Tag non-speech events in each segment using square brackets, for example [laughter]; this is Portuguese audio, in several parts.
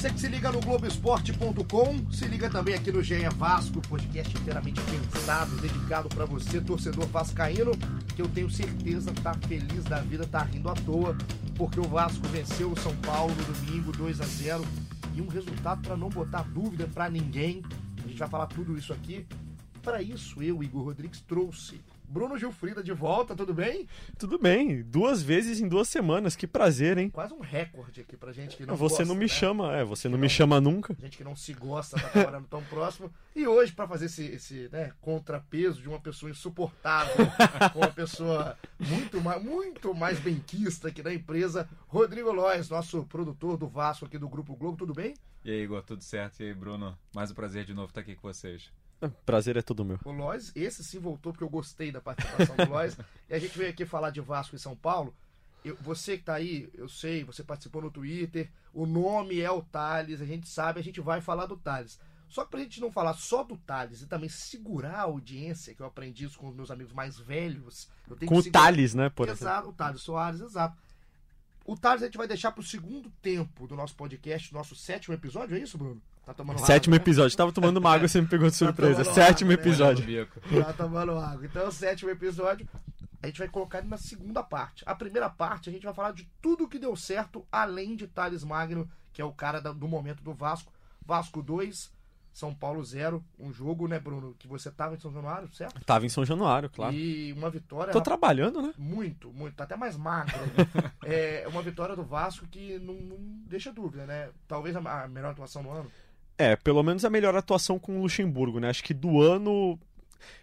você que se liga no Globoesporte.com, se liga também aqui no GE Vasco, podcast inteiramente pensado, dedicado para você, torcedor vascaíno, que eu tenho certeza tá feliz da vida, tá rindo à toa, porque o Vasco venceu o São Paulo domingo 2 a 0 e um resultado para não botar dúvida para ninguém. A gente vai falar tudo isso aqui. Para isso, eu, Igor Rodrigues, trouxe Bruno Gilfrida de volta, tudo bem? Tudo bem, duas vezes em duas semanas, que prazer, hein? Quase um recorde aqui pra gente que não Você gosta, não me né? chama, é, você não, não- me chama nunca. Gente que não se gosta, tá trabalhando tão próximo. E hoje, pra fazer esse, esse né, contrapeso de uma pessoa insuportável com uma pessoa muito mais, muito mais benquista aqui da empresa, Rodrigo Lois, nosso produtor do Vasco aqui do Grupo Globo, tudo bem? E aí, Igor, tudo certo? E aí, Bruno? Mais um prazer de novo estar aqui com vocês. Prazer é todo meu. O Lois, esse sim voltou porque eu gostei da participação do Lois. [laughs] e a gente veio aqui falar de Vasco e São Paulo. Eu- você que tá aí, eu sei, você participou no Twitter, o nome é o Thales, a gente sabe, a gente vai falar do Thales. Só que pra gente não falar só do Thales e também segurar a audiência, que eu aprendi isso com os meus amigos mais velhos. Eu tenho Com o segurar- Thales, né, por exemplo. Exato, o Thales Soares, exato. O Thales a gente vai deixar pro segundo tempo do nosso podcast, nosso sétimo episódio, é isso, Bruno? Tá tomando Sétimo água, né? episódio. Tava tomando uma água, você me pegou de [laughs] surpresa. tomando Sétimo água, né? episódio. Já tomando água. Então, o sétimo episódio, a gente vai colocar ele na segunda parte. A primeira parte, a gente vai falar de tudo que deu certo, além de Thales Magno, que é o cara do momento do Vasco. Vasco 2, São Paulo 0. Um jogo, né, Bruno, que você tava em São Januário, certo? Tava em São Januário, claro. E uma vitória... Tô trabalhando, né? Muito, muito. Tá até mais magro. [laughs] é uma vitória do Vasco que não, não deixa dúvida, né? Talvez a, a melhor atuação no ano. É, pelo menos a melhor atuação com o Luxemburgo, né? Acho que do ano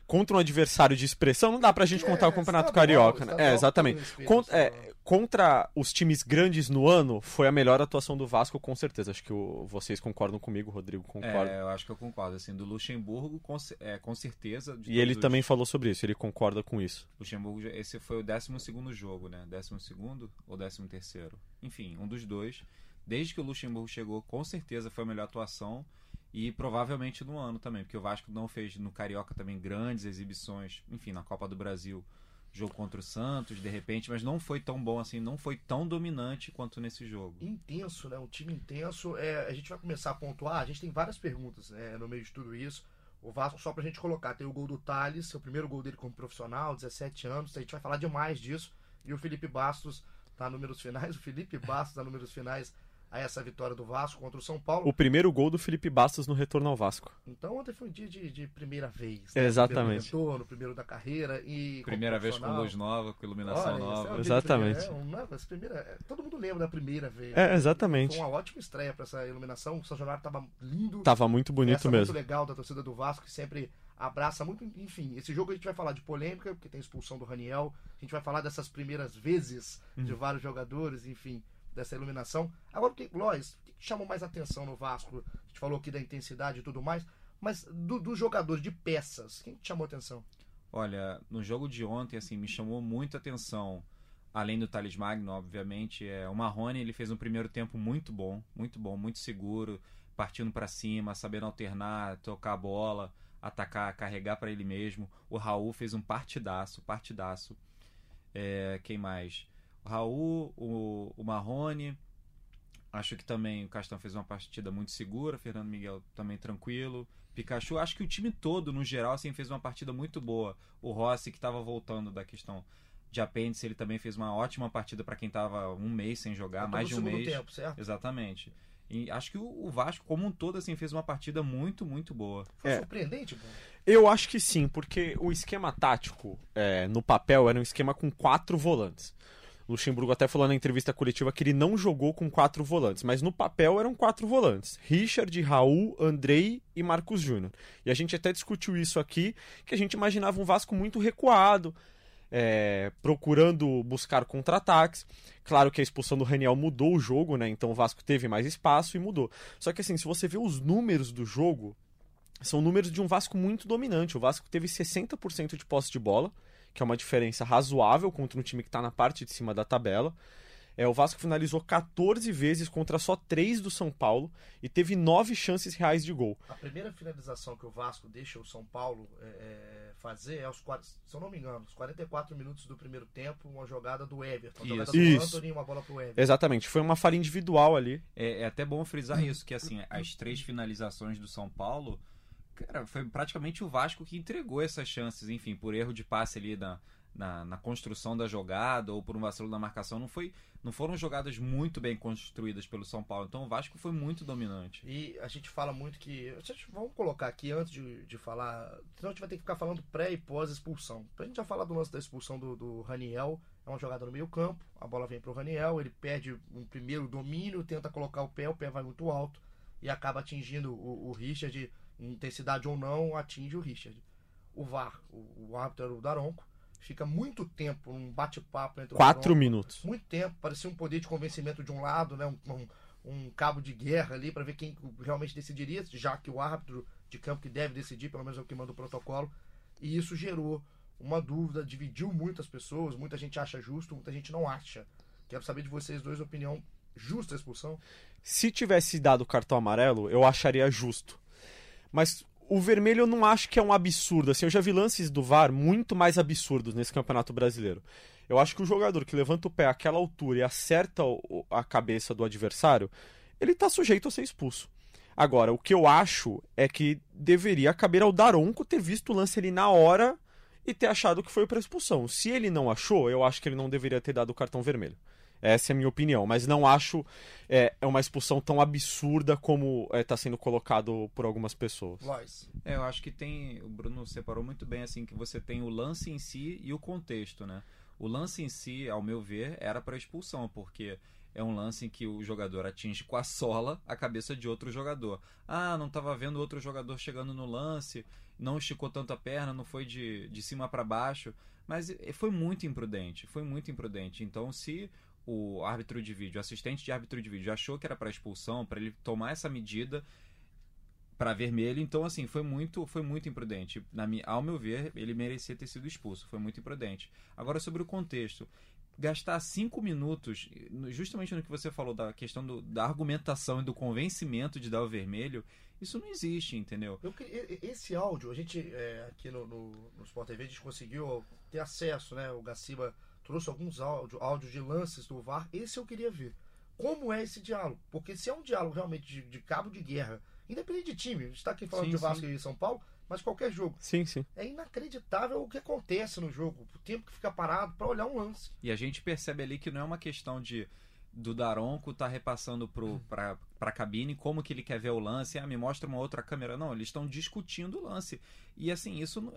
contra um adversário de expressão não dá pra gente contar o Campeonato Carioca, né? estadual, É, exatamente. com todo respeito, Con- estadual. é, contra os times grandes no ano, foi a melhor atuação do Vasco, com certeza. Acho que o- vocês concordam comigo, Rodrigo concorda. É, eu acho que eu concordo. Assim, do Luxemburgo, com, é, com certeza. de E ele os- também falou sobre isso, ele concorda com isso. Luxemburgo, esse foi o 12 jogo, né? 12 ou 13? Enfim, um dos dois. Desde que o Luxemburgo chegou, com certeza foi a melhor atuação. E provavelmente no ano também, porque o Vasco não fez no Carioca também grandes exibições. Enfim, na Copa do Brasil, jogo contra o Santos, de repente, mas não foi tão bom assim, não foi tão dominante quanto nesse jogo. intenso, né? Um time intenso. É, a gente vai começar a pontuar. A gente tem várias perguntas né, no meio de tudo isso. O Vasco, só pra gente colocar, tem o gol do Thales, é o primeiro gol dele como profissional, 17 anos. A gente vai falar demais disso. E o Felipe Bastos tá números finais. O Felipe Bastos tá números finais a essa vitória do Vasco contra o São Paulo. O primeiro gol do Felipe Bastos no retorno ao Vasco. Então ontem foi um dia de, de primeira vez. Exatamente. Primeiro retorno, primeiro da carreira. e Primeira vez com luz nova, com iluminação Olha, nova. esse é o Exatamente. É, um- não, essa primeira, é, todo mundo lembra da primeira vez. É, exatamente. Foi uma ótima estreia pra essa iluminação. O São Januário tava lindo. Tava muito bonito Essa mesmo. muito legal da torcida do Vasco, que sempre abraça muito. Enfim, esse jogo a gente vai falar de polêmica, porque tem a expulsão do Raniel. A gente vai falar dessas primeiras vezes de Uhum. vários jogadores, enfim, dessa iluminação. Agora, o que, Lois, o que chamou mais atenção no Vasco? A gente falou aqui da intensidade e tudo mais, mas do- dos jogadores, de peças, quem te chamou atenção? Olha, no jogo de ontem, assim, me chamou muito atenção, além do Thales Magno, obviamente, é, o Marrone, ele fez um primeiro tempo muito bom, muito bom, muito seguro, partindo pra cima, sabendo alternar, tocar a bola, atacar, carregar pra ele mesmo. O Raul fez um partidaço, partidaço. É, quem mais? O Raul, o, o Marrone, acho que também o Castan fez uma partida muito segura, Fernando Miguel também tranquilo. Pikachu, acho que o time todo, no geral, assim, fez uma partida muito boa. O Rossi, que estava voltando da questão de apêndice, ele também fez uma ótima partida para quem estava um mês sem jogar, Todo mais de um mês. tempo, certo? Exatamente. E acho que o Vasco, como um todo, assim, fez uma partida muito, muito boa. Foi É. surpreendente, Bruno? Eu acho que sim, porque o esquema tático é, no papel era um esquema com quatro volantes. Luxemburgo até falou na entrevista coletiva que ele não jogou com quatro volantes, mas no papel eram quatro volantes: Richard, Raul, Andrei e Marcos Júnior. E a gente até discutiu isso aqui, que a gente imaginava um Vasco muito recuado, é, procurando buscar contra-ataques. Claro que a expulsão do Raniel mudou o jogo, né? Então o Vasco teve mais espaço e mudou. Só que assim, se você vê os números do jogo, são números de um Vasco muito dominante. O Vasco teve 60% de posse de bola, que é uma diferença razoável contra um time que está na parte de cima da tabela. É, o Vasco finalizou 14 vezes contra só 3 do São Paulo e teve 9 chances reais de gol. A primeira finalização que o Vasco deixa o São Paulo é, é, fazer é aos quatro, se eu não me engano, os 44 minutos do primeiro tempo, uma jogada do Everton, uma Isso. jogada do Isso. Anthony, uma bola pro Everton. Exatamente, foi uma falha individual ali. É, é até bom frisar isso, que assim, as três finalizações do São Paulo, cara, foi praticamente o Vasco que entregou essas chances, enfim, por erro de passe ali na, na, na construção da jogada ou por um vacilo na marcação, não foi não foram jogadas muito bem construídas pelo São Paulo. Então o Vasco foi muito dominante. E a gente fala muito que. Vamos colocar aqui antes de, de falar. Senão a gente vai ter que ficar falando pré e pós expulsão. Pra gente já falar do lance da expulsão do, do Raniel. É uma jogada no meio campo. A bola vem pro Raniel. Ele perde um primeiro domínio, tenta colocar o pé. O pé vai muito alto. E acaba atingindo o, o Richard. Intensidade ou não, atinge o Richard. O VAR, o, o árbitro era o Daronco. Fica muito tempo num bate-papo entre Quatro Daronco minutos. muito tempo, parecia um poder de convencimento de um lado, né? Um, um, um cabo de guerra ali para ver quem realmente decidiria, já que o árbitro de campo que deve decidir, pelo menos é o que manda o protocolo. E isso gerou uma dúvida, dividiu muitas pessoas, muita gente acha justo, muita gente não acha. Quero saber de vocês dois a opinião justa a expulsão. Se tivesse dado o cartão amarelo, eu acharia justo. Mas o vermelho eu não acho que é um absurdo. Assim, eu já vi lances do VAR muito mais absurdos nesse Campeonato Brasileiro. Eu acho que o jogador que levanta o pé àquela altura e acerta a cabeça do adversário, ele tá sujeito a ser expulso. Agora, o que eu acho é que deveria caber ao Daronco ter visto o lance ali na hora e ter achado que foi para expulsão. Se ele não achou, eu acho que ele não deveria ter dado o cartão vermelho. Essa é a minha opinião, mas não acho é, é uma expulsão tão absurda como está sendo colocado por algumas pessoas. É, eu acho que tem. O Bruno separou muito bem assim que você tem o lance em si e o contexto, né? O lance em si, ao meu ver, era para expulsão, porque é um lance em que o jogador atinge com a sola a cabeça de outro jogador. Ah, não estava vendo outro jogador chegando no lance, não esticou tanto a perna, não foi de, de cima para baixo. Mas eh, foi muito imprudente, foi muito imprudente. Então, se o árbitro de vídeo, o assistente de árbitro de vídeo, achou que era para expulsão, para ele tomar essa medida para vermelho, então assim, foi muito, foi muito imprudente. Na minha, ao meu ver, ele merecia ter sido expulso, foi muito imprudente. Agora sobre o contexto, gastar cinco minutos, justamente no que você falou da questão do- da argumentação e do convencimento de dar o vermelho, isso não existe, entendeu? Eu esse áudio, a gente é, aqui no, no, no Sport TV, a gente conseguiu ter acesso, né? O Gaciba trouxe alguns áudio, áudios de lances do VAR. Esse eu queria ver. Como é esse diálogo? Porque se é um diálogo realmente de, de cabo de guerra, independente de time, a gente está aqui falando Sim, de Vasco sim. e São Paulo, mas qualquer jogo. Sim, sim. É inacreditável o que acontece no jogo, o tempo que fica parado para olhar um lance. E a gente percebe ali que não é uma questão de do Daronco tá repassando pro, pra, pra cabine como que ele quer ver o lance, ah, me mostra uma outra câmera. Não, eles estão discutindo o lance. E assim, isso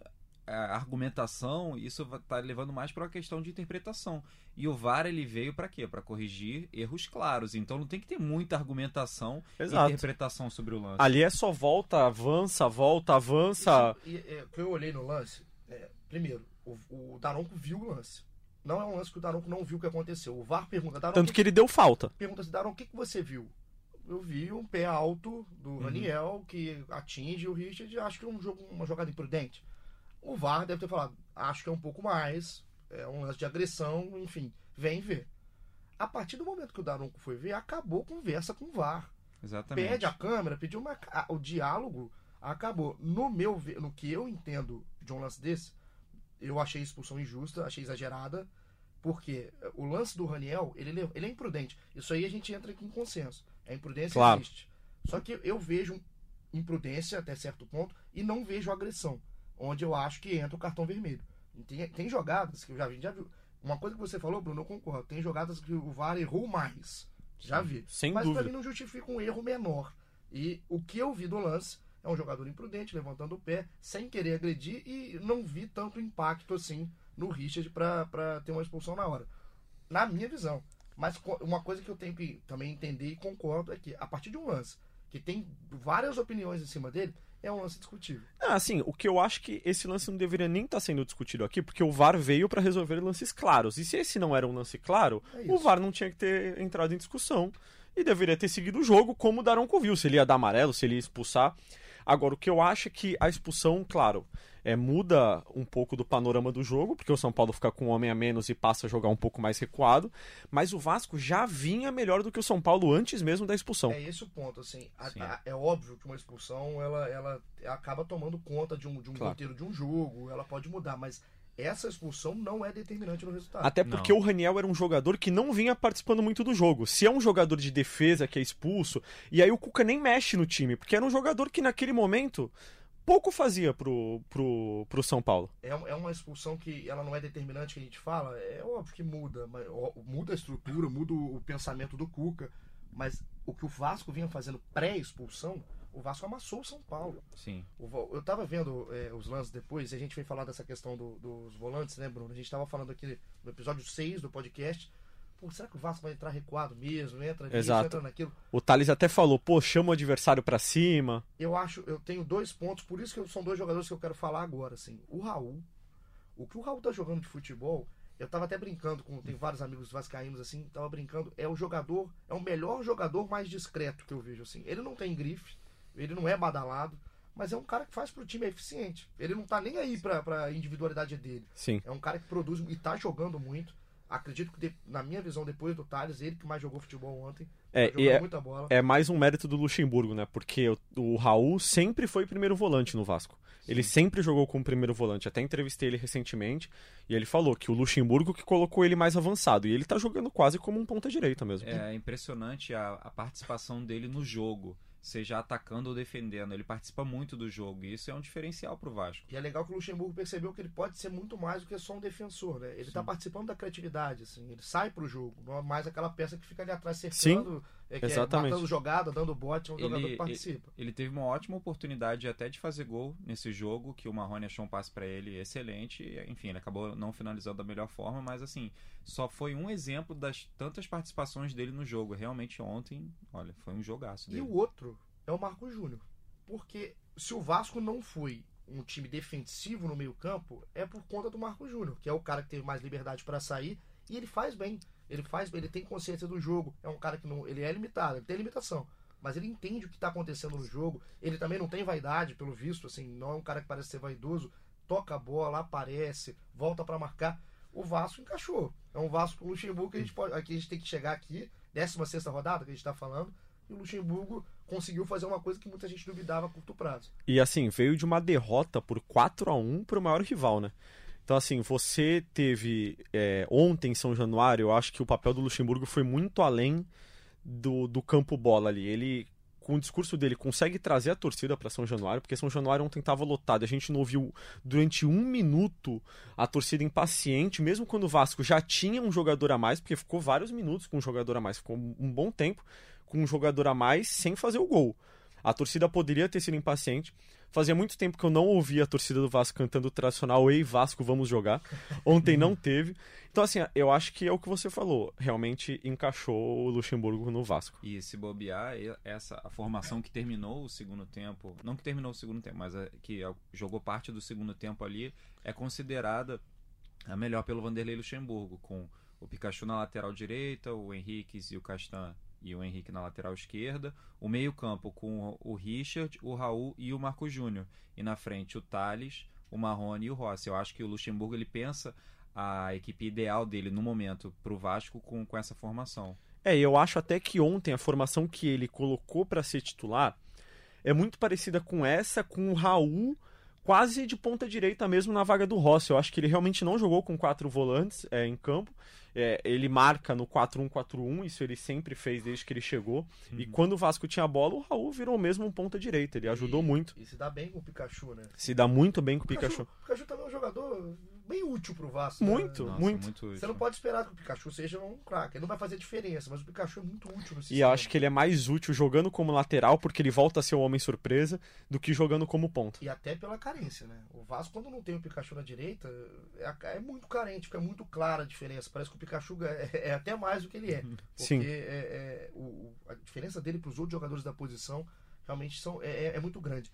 a argumentação, isso va- tá levando mais para uma questão de interpretação. E o VAR ele veio para quê? Para corrigir erros claros. Então não tem que ter muita argumentação e interpretação sobre o lance. Ali é só volta, avança, volta, avança. Isso- e, é, o que eu olhei no lance, é, primeiro, o, o Daronco viu o lance. Não é um lance que o Daronco não viu o que aconteceu. O VAR pergunta, Daronco, Tanto que ele deu falta. pergunta se Daron, o que, que você viu? Eu vi um pé alto do Raniel que atinge o Richard. Acho que é um jogo, uma jogada imprudente. O VAR deve ter falado, acho que é um pouco mais, é um lance de agressão, enfim, vem ver. A partir do momento que o Daronco foi ver, acabou a conversa com o VAR. Exatamente. Pede a câmera, pediu uma, o diálogo, acabou. No meu, no que eu entendo de um lance desse, eu achei a expulsão injusta, achei exagerada, porque o lance do Raniel, ele, le- ele é imprudente. Isso aí a gente entra aqui em consenso. A imprudência Claro. existe. Só que eu vejo imprudência até certo ponto e não vejo agressão, onde eu acho que entra o cartão vermelho. Tem, tem jogadas que eu já vi, já viu. Uma coisa que você falou, Bruno, eu concordo. Tem jogadas que o VAR errou mais. Já vi. Sem Mas dúvida. pra mim não justifica um erro menor. E o que eu vi do lance é um jogador imprudente, levantando o pé, sem querer agredir, e não vi tanto impacto assim no Richard pra, pra ter uma expulsão na hora. Na minha visão. Mas uma coisa que eu tenho que também entender e concordo é que a partir de um lance que tem várias opiniões em cima dele, é um lance discutível. Ah, assim, o que eu acho que esse lance não deveria nem estar sendo discutido aqui, porque o VAR veio para resolver lances claros. E se esse não era um lance claro, É o. VAR não tinha que ter entrado em discussão e deveria ter seguido o jogo como o Daronco viu, se ele ia dar amarelo, se ele ia expulsar. Agora, o que eu acho é que a expulsão, claro, é, muda um pouco do panorama do jogo, porque o São Paulo fica com um homem a menos e passa a jogar um pouco mais recuado, mas o Vasco já vinha melhor do que o São Paulo antes mesmo da expulsão. É esse o ponto, assim. A, a, é óbvio que uma expulsão ela, ela acaba tomando conta de um, de um claro. roteiro de um jogo, ela pode mudar, mas essa expulsão não é determinante no resultado. Até porque não. o Raniel era um jogador que não vinha participando muito do jogo. Se é um jogador de defesa que é expulso, e aí o Cuca nem mexe no time, porque era um jogador que naquele momento pouco fazia pro, pro, pro São Paulo. É, é uma expulsão que ela não é determinante que a gente fala, é óbvio que muda, mas, muda a estrutura, muda o pensamento do Cuca, mas o que o Vasco vinha fazendo pré-expulsão o Vasco amassou o São Paulo. Sim. O, eu tava vendo é, os lances depois, e a gente veio falar dessa questão do, dos volantes, né, Bruno? A gente tava falando aqui no episódio 6 do podcast. Pô, será que o Vasco vai entrar recuado mesmo? Entra nisso, Exato. entra naquilo. O Thales até falou, pô, chama o adversário para cima. Eu acho, eu tenho dois pontos, por isso que são dois jogadores que eu quero falar agora, assim. O Raul, o que o Raul tá jogando de futebol eu tava até brincando com. Tem vários amigos vascaínos assim, tava brincando. É o jogador, é o melhor jogador mais discreto que eu vejo, assim. Ele não tem grife, ele não é badalado, mas é um cara que faz pro time é eficiente. Ele não tá nem aí pra, pra individualidade dele. Sim. É um cara que produz e tá jogando muito. Acredito que, de, na minha visão, depois do Thales, ele que mais jogou futebol ontem. É, e é, é, mais um mérito do Luxemburgo, né? Porque o, o Raul sempre foi primeiro volante no Vasco. Sim. Ele sempre jogou como primeiro volante. Até entrevistei ele recentemente e ele falou que o Luxemburgo que colocou ele mais avançado. E ele tá jogando quase como um ponta-direita mesmo. É impressionante a, a participação dele no jogo seja atacando ou defendendo. Ele participa muito do jogo e isso é um diferencial pro Vasco. E é legal que o Luxemburgo percebeu que ele pode ser muito mais do que só um defensor, né? Ele Sim. tá participando da criatividade, assim, ele sai pro jogo, não é mais aquela peça que fica ali atrás cercando, é, que Exatamente. é matando jogada, dando bote, é um ele, jogador que participa. Ele, ele, teve uma ótima oportunidade até de fazer gol nesse jogo, que o Marrone achou um passe para ele excelente, enfim, ele acabou não finalizando da melhor forma, mas assim, só foi um exemplo das tantas participações dele no jogo. Realmente ontem, olha, foi um jogaço dele. E o outro é o Marco Júnior. Porque se o Vasco não foi um time defensivo no meio-campo, é por conta do Marco Júnior, que é o cara que teve mais liberdade para sair e ele faz bem. Ele faz ele tem consciência do jogo. É um cara que não, ele é limitado, ele tem limitação, mas ele entende o que está acontecendo no jogo. Ele também não tem vaidade, pelo visto, assim, não é um cara que parece ser vaidoso. Toca a bola, aparece, volta para marcar. O Vasco encaixou. É um Vasco Luxemburgo que a gente pode, aqui a gente tem que chegar aqui, 16 sexta rodada que a gente está falando, e o Luxemburgo conseguiu fazer uma coisa que muita gente duvidava a curto prazo. E assim, veio de uma derrota por 4 a 1 para o maior rival, né? Então, assim, você teve é, ontem em São Januário, eu acho que o papel do Luxemburgo foi muito além do, do campo bola ali. Ele, com o discurso dele, consegue trazer a torcida para São Januário, porque São Januário ontem estava lotado. A gente não ouviu durante um minuto a torcida impaciente, mesmo quando o Vasco já tinha um jogador a mais, porque ficou vários minutos com um jogador a mais, ficou um bom tempo com um jogador a mais sem fazer o gol. A torcida poderia ter sido impaciente. Fazia muito tempo que eu não ouvia a torcida do Vasco cantando o tradicional Ei Vasco, vamos jogar. Ontem não [laughs] teve. Então, assim, eu acho que é o que você falou. Realmente encaixou o Luxemburgo no Vasco. E se bobear, essa a formação que terminou o segundo tempo, não que terminou o segundo tempo, mas que jogou parte do segundo tempo ali, é considerada a melhor pelo Vanderlei Luxemburgo, com o Pikachu na lateral direita, o Henriquez e o Castan e o Henrique na lateral esquerda, o meio-campo com o Richard, o Raul e o Marco Júnior, e na frente o Thales, o Marrone e o Rossi. Eu acho que o Luxemburgo ele pensa a equipe ideal dele no momento para o Vasco com, com essa formação. É, eu acho até que ontem a formação que ele colocou para ser titular é muito parecida com essa, com o Raul quase de ponta direita mesmo na vaga do Rossi. Eu acho que ele realmente não jogou com quatro volantes é, em campo. É, ele marca no 4-1-4-1, isso ele sempre fez desde que ele chegou. Uhum. E quando o Vasco tinha a bola, o Raul virou mesmo um ponta direita. Ele ajudou e, muito. E se dá bem com o Pikachu, né? Se dá muito bem com o Pikachu. O Pikachu também é um jogador bem útil pro Vasco. Muito, né? Nossa, muito. muito Você não pode esperar que o Pikachu seja um craque. Ele não vai fazer diferença, mas o Pikachu é muito útil no sistema. E eu acho que ele é mais útil jogando como lateral, porque ele volta a ser o homem surpresa, do que jogando como ponta. E até pela carência, né? O Vasco, quando não tem o Pikachu na direita, é, é muito carente, fica muito clara a diferença. Parece que o Pikachu é, [laughs] é até mais do que ele é. Porque Sim. É, é, o, a diferença dele para os outros jogadores da posição realmente são, é, é, é muito grande.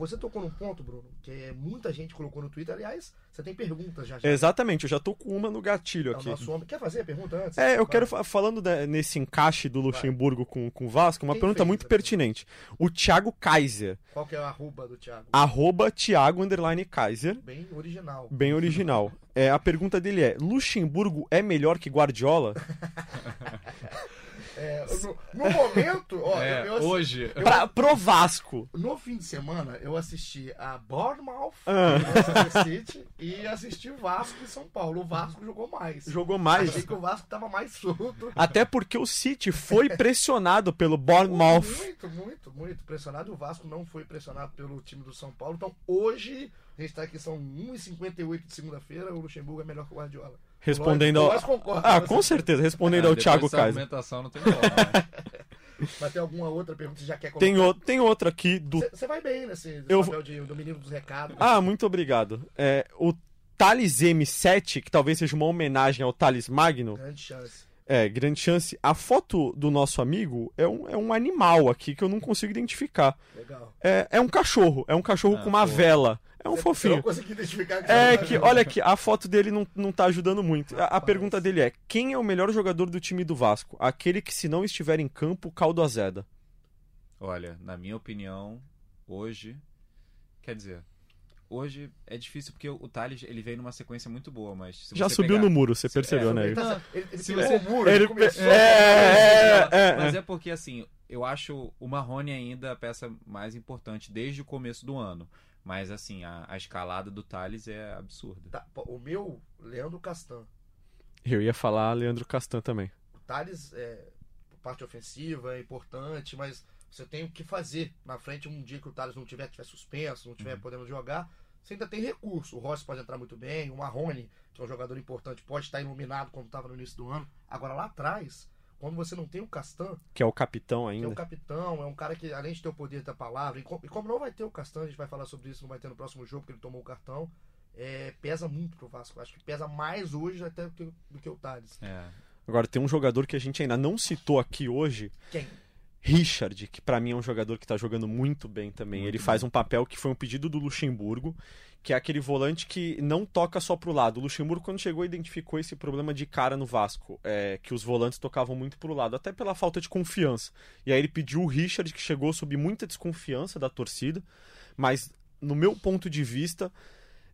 Você tocou num ponto, Bruno, que é, muita gente colocou no Twitter. Aliás, você tem perguntas já. já. Exatamente, eu já tô com uma no gatilho É o aqui. homem. Quer fazer a pergunta antes? É, eu Vai. quero, fa- falando da- nesse encaixe do Luxemburgo com, com o Vasco, uma Quem pergunta muito pergunta? pertinente. O Thiago Kaiser, Qual que é o arroba do Thiago? arroba Thiago underline Kaiser, Bem original. bem original. É, a pergunta dele é: Luxemburgo é melhor que Guardiola? [laughs] É, no, no momento, ó, É, eu, eu assi- hoje. Pra, pro Vasco. no fim de semana, eu assisti a Bournemouth, Ah. Manchester City, e assisti o Vasco e São Paulo. O Vasco jogou mais. Jogou mais. Achei que o Vasco tava mais solto. Até porque o City foi pressionado pelo Bournemouth. Muito, muito, muito pressionado. O Vasco não foi pressionado pelo time do São Paulo. Então, hoje, a gente tá aqui, são 1h58 de segunda-feira. O Luxemburgo é melhor que o Guardiola. Respondendo Nós- ao. nós concordamos. Ah, com certeza, respondendo Ah, ao Thiago dessa Kaiser. argumentação não tem como. né? [laughs] Mas tem alguma outra pergunta que você já quer Tem, colocar? o- tem outra aqui do. Você vai bem nesse Eu- papel de, do menino dos recados. Ah, muito obrigado. É, o Thales M7, que talvez seja uma homenagem ao Thales Magno, Grande chance. é, grande chance. A foto do nosso amigo é um, é um animal aqui que eu não consigo identificar. Legal. É, é um cachorro, é um cachorro Ah, com uma pô. vela. É um Você- fofinho. Não consegui identificar É que, não tá olha aqui, a foto dele não, não tá ajudando muito. A, a Rapaz. pergunta dele é: quem é o melhor jogador do time do Vasco? Aquele que, se não estiver em campo, caldo azeda. Olha, na minha opinião, hoje. Quer dizer, hoje é difícil porque o Thales ele veio numa sequência muito boa, mas. Se Já você subiu pegar- no muro, você percebeu, é, né? Tá, ele, ele Se pegou você- o muro, ele ele começou... É, é, Mas é. é porque, assim, eu acho o Marrone ainda a peça mais importante desde o começo do ano. Mas, assim, a, a escalada do Thales é absurda. Tá, o meu, Leandro Castan. Eu ia falar Leandro Castan também. O Thales, é, parte ofensiva, é importante, mas você tem o que fazer na frente um dia que o Thales não tiver, tiver suspenso, não tiver podendo jogar. Você ainda tem recurso. O Rossi pode entrar muito bem, o Marrone, que é um jogador importante, pode estar iluminado como estava no início do ano. Agora lá atrás, quando você não tem o Castan, Que é o capitão que é o ainda. capitão, é um cara que, além de ter o poder da palavra, e como, e como não vai ter o Castan, a gente vai falar sobre isso, não vai ter no próximo jogo, porque ele tomou o cartão, é, pesa muito pro Vasco. Acho que pesa mais hoje até do que, do que o Thales. É. Agora, tem um jogador que a gente ainda não citou aqui hoje, Quem? Richard, que pra mim é um jogador que tá jogando muito bem também. Muito Ele faz um papel que foi um pedido do Luxemburgo, que é aquele volante que não toca só pro lado. O Luxemburgo, quando chegou, identificou esse problema de cara no Vasco, é, que os volantes tocavam muito pro lado, até pela falta de confiança. E aí ele pediu o Richard, que chegou sob muita desconfiança da torcida, mas no meu ponto de vista,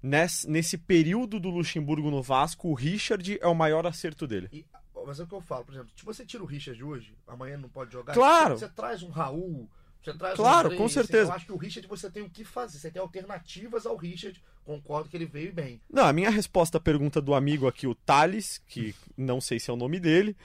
nesse, nesse período do Luxemburgo no Vasco, o Richard é o maior acerto dele. E, mas é o que eu falo, por exemplo, se você tira o Richard hoje, amanhã não pode jogar. Claro. Você, traz um Raul, você traz Claro, um Andrei, com assim, certeza. eu acho que o Richard você tem o que fazer, você tem alternativas ao Richard. Concordo que ele veio bem. Não, a minha resposta à pergunta do amigo aqui, o Thales, que não sei se é o nome dele,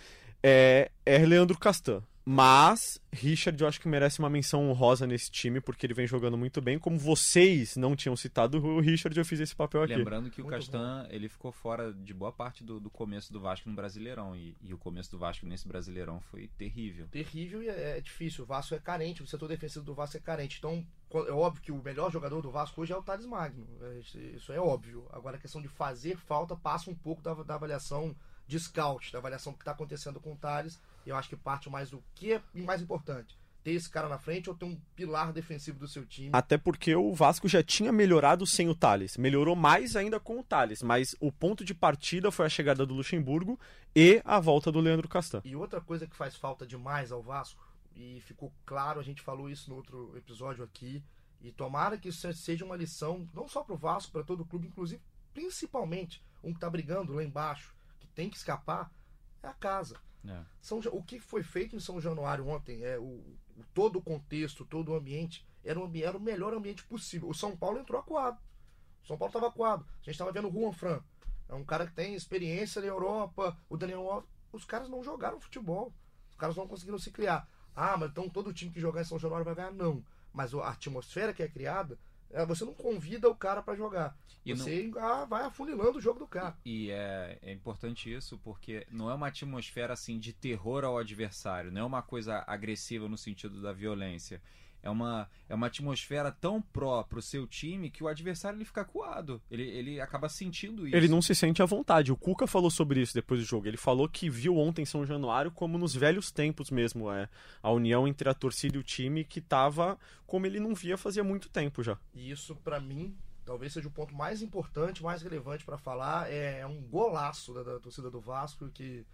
é, é Leandro Castan. Mas Richard eu acho que merece uma menção honrosa nesse time, porque ele vem jogando muito bem. Como vocês não tinham citado o Richard, eu fiz esse papel aqui. Lembrando que o Muito Castan ele ficou fora de boa parte do, do começo do Vasco no Brasileirão. E, e o começo do Vasco nesse Brasileirão foi terrível. Terrível e é, é difícil. O Vasco é carente, o setor defensivo do Vasco é carente. Então, é óbvio que o melhor jogador do Vasco hoje é o Thales Magno. É, isso- é óbvio. Agora, a questão de fazer falta passa um pouco da, da avaliação de scout, da avaliação que está acontecendo com o Thales. Eu acho que parte mais do que é mais importante. Ter esse cara na frente ou ter um pilar defensivo do seu time. Até porque o Vasco já tinha melhorado sem o Thales. Melhorou mais ainda com o Thales. Mas o ponto de partida foi a chegada do Luxemburgo e a volta do Leandro Castan. E outra coisa que faz falta demais ao Vasco, e ficou claro, a gente falou isso no outro episódio aqui, e tomara que isso seja uma lição, não só para o Vasco, para todo o clube, inclusive, principalmente, um que está brigando lá embaixo, que tem que escapar, é a casa. É. São, o que foi feito em São Januário ontem, é o, o- todo o contexto, todo o ambiente, era, um, era o melhor ambiente possível. O São Paulo entrou acuado. O São Paulo estava acuado. A gente estava vendo o Juan Fran. É um cara que tem experiência na Europa. O Daniel Alves. Os caras não jogaram futebol. Os caras não conseguiram se criar. Ah, mas então todo time que jogar em São Januário vai ganhar? Não. Mas a atmosfera que é criada, você não convida o cara para jogar. E não- você ah, vai afunilando o jogo do cara. E é, é importante isso porque não é uma atmosfera assim de terror ao adversário, não é uma coisa agressiva no sentido da violência. É uma, é uma atmosfera tão pró pro seu time que o adversário ele fica coado. Ele, ele acaba sentindo isso. Ele não se sente à vontade. O Cuca falou sobre isso depois do jogo. Ele falou que viu ontem em São Januário como nos velhos tempos mesmo. É, a união entre a torcida e o time que tava como ele não via fazia muito tempo já. E isso, para mim, talvez seja o ponto mais importante, mais relevante para falar. É, é um golaço da, da torcida do Vasco que